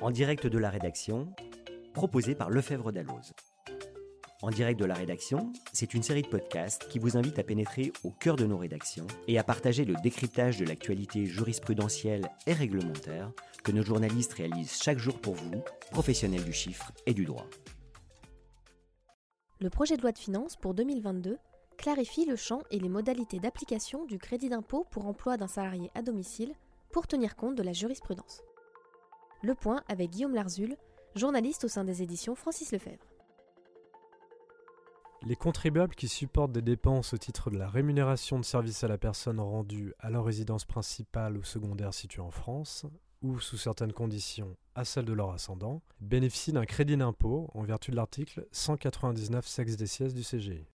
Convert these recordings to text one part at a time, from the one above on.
En direct de la rédaction, proposé par Lefebvre Dalloz. En direct de la rédaction, c'est une série de podcasts qui vous invite à pénétrer au cœur de nos rédactions et à partager le décryptage de l'actualité jurisprudentielle et réglementaire que nos journalistes réalisent chaque jour pour vous, professionnels du chiffre et du droit. Le projet de loi de finances pour 2022 clarifie le champ et les modalités d'application du crédit d'impôt pour emploi d'un salarié à domicile pour tenir compte de la jurisprudence. Le point avec Guillaume Larzul, journaliste au sein des éditions Francis Lefebvre. Les contribuables qui supportent des dépenses au titre de la rémunération de services à la personne rendue à leur résidence principale ou secondaire située en France, ou sous certaines conditions à celle de leur ascendant, bénéficient d'un crédit d'impôt en vertu de l'article 199 sexe des du CGI.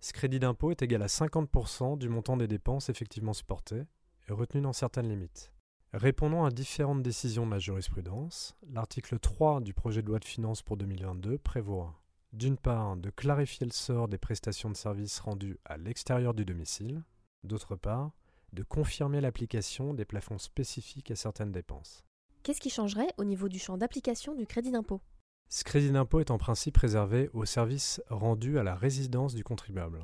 Ce crédit d'impôt est égal à 50% du montant des dépenses effectivement supportées et retenu dans certaines limites. Répondant à différentes décisions de la jurisprudence, l'article 3 du projet de loi de finances pour 2022 prévoit d'une part de clarifier le sort des prestations de services rendues à l'extérieur du domicile, d'autre part de confirmer l'application des plafonds spécifiques à certaines dépenses. Qu'est-ce qui changerait au niveau du champ d'application du crédit d'impôt? Ce crédit d'impôt est en principe réservé aux services rendus à la résidence du contribuable.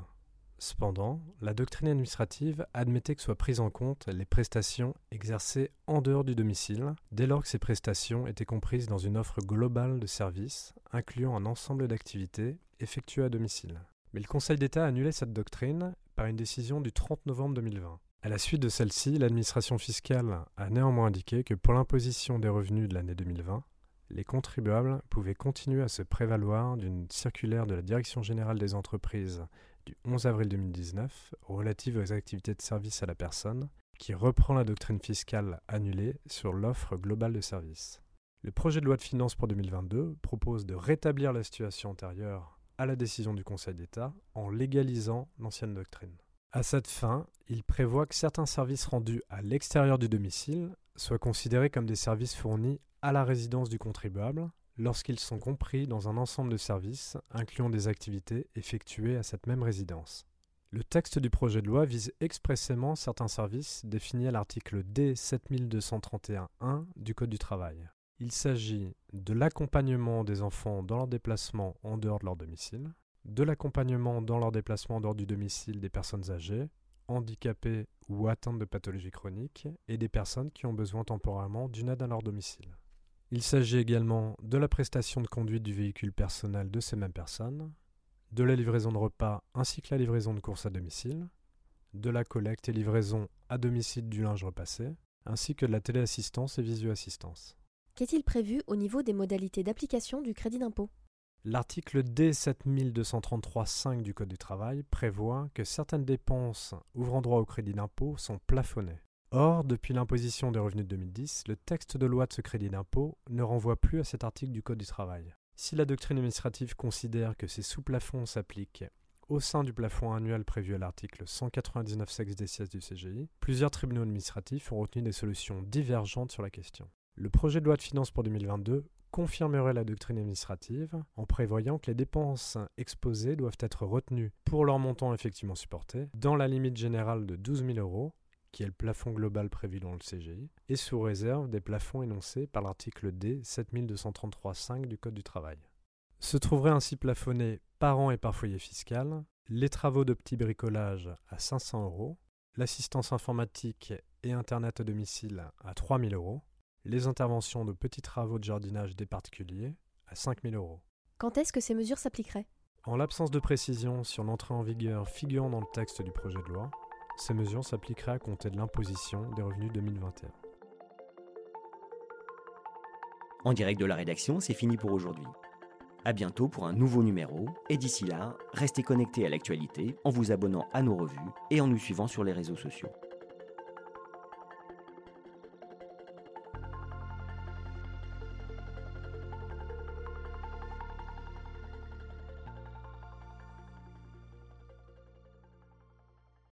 Cependant, la doctrine administrative admettait que soient prises en compte les prestations exercées en dehors du domicile, dès lors que ces prestations étaient comprises dans une offre globale de services, incluant un ensemble d'activités effectuées à domicile. Mais le Conseil d'État a annulé cette doctrine par une décision du 30 novembre 2020. À la suite de celle-ci, l'administration fiscale a néanmoins indiqué que pour l'imposition des revenus de l'année 2020, les contribuables pouvaient continuer à se prévaloir d'une circulaire de la Direction générale des entreprises du 11 avril 2019 relative aux activités de service à la personne, qui reprend la doctrine fiscale annulée sur l'offre globale de services. Le projet de loi de finances pour 2022 propose de rétablir la situation antérieure à la décision du Conseil d'État en légalisant l'ancienne doctrine. À cette fin, il prévoit que certains services rendus à l'extérieur du domicile soient considérés comme des services fournis à la résidence du contribuable, lorsqu'ils sont compris dans un ensemble de services incluant des activités effectuées à cette même résidence. Le texte du projet de loi vise expressément certains services définis à l'article D 7231.1 du Code du travail. Il s'agit de l'accompagnement des enfants dans leur déplacement en dehors de leur domicile, de l'accompagnement dans leur déplacement en dehors du domicile des personnes âgées, handicapées ou atteintes de pathologies chroniques, et des personnes qui ont besoin temporairement d'une aide à leur domicile. Il s'agit également de la prestation de conduite du véhicule personnel de ces mêmes personnes, de la livraison de repas ainsi que la livraison de courses à domicile, de la collecte et livraison à domicile du linge repassé, ainsi que de la téléassistance et visioassistance. Qu'est-il prévu au niveau des modalités d'application du crédit d'impôt? L'article D 7233.5 du Code du travail prévoit que certaines dépenses ouvrant droit au crédit d'impôt sont plafonnées. Or, depuis l'imposition des revenus de 2010, le texte de loi de ce crédit d'impôt ne renvoie plus à cet article du Code du travail. Si la doctrine administrative considère que ces sous-plafonds s'appliquent au sein du plafond annuel prévu à l'article 199 sexe des sièges du CGI, plusieurs tribunaux administratifs ont retenu des solutions divergentes sur la question. Le projet de loi de finances pour 2022 confirmerait la doctrine administrative en prévoyant que les dépenses exposées doivent être retenues pour leur montant effectivement supporté dans la limite générale de 12 000 euros qui est le plafond global prévu dans le CGI, et sous réserve des plafonds énoncés par l'article D 7233.5 du Code du travail. Se trouveraient ainsi plafonnés par an et par foyer fiscal les travaux de petit bricolage à 500 euros, l'assistance informatique et Internet à domicile à 3000 euros, les interventions de petits travaux de jardinage des particuliers à 5000 euros. Quand est-ce que ces mesures s'appliqueraient? En l'absence de précision sur l'entrée en vigueur figurant dans le texte du projet de loi, ces mesures s'appliqueraient à compter de l'imposition des revenus 2021. En direct de la rédaction, c'est fini pour aujourd'hui. A bientôt pour un nouveau numéro, et d'ici là, restez connectés à l'actualité en vous abonnant à nos revues et en nous suivant sur les réseaux sociaux.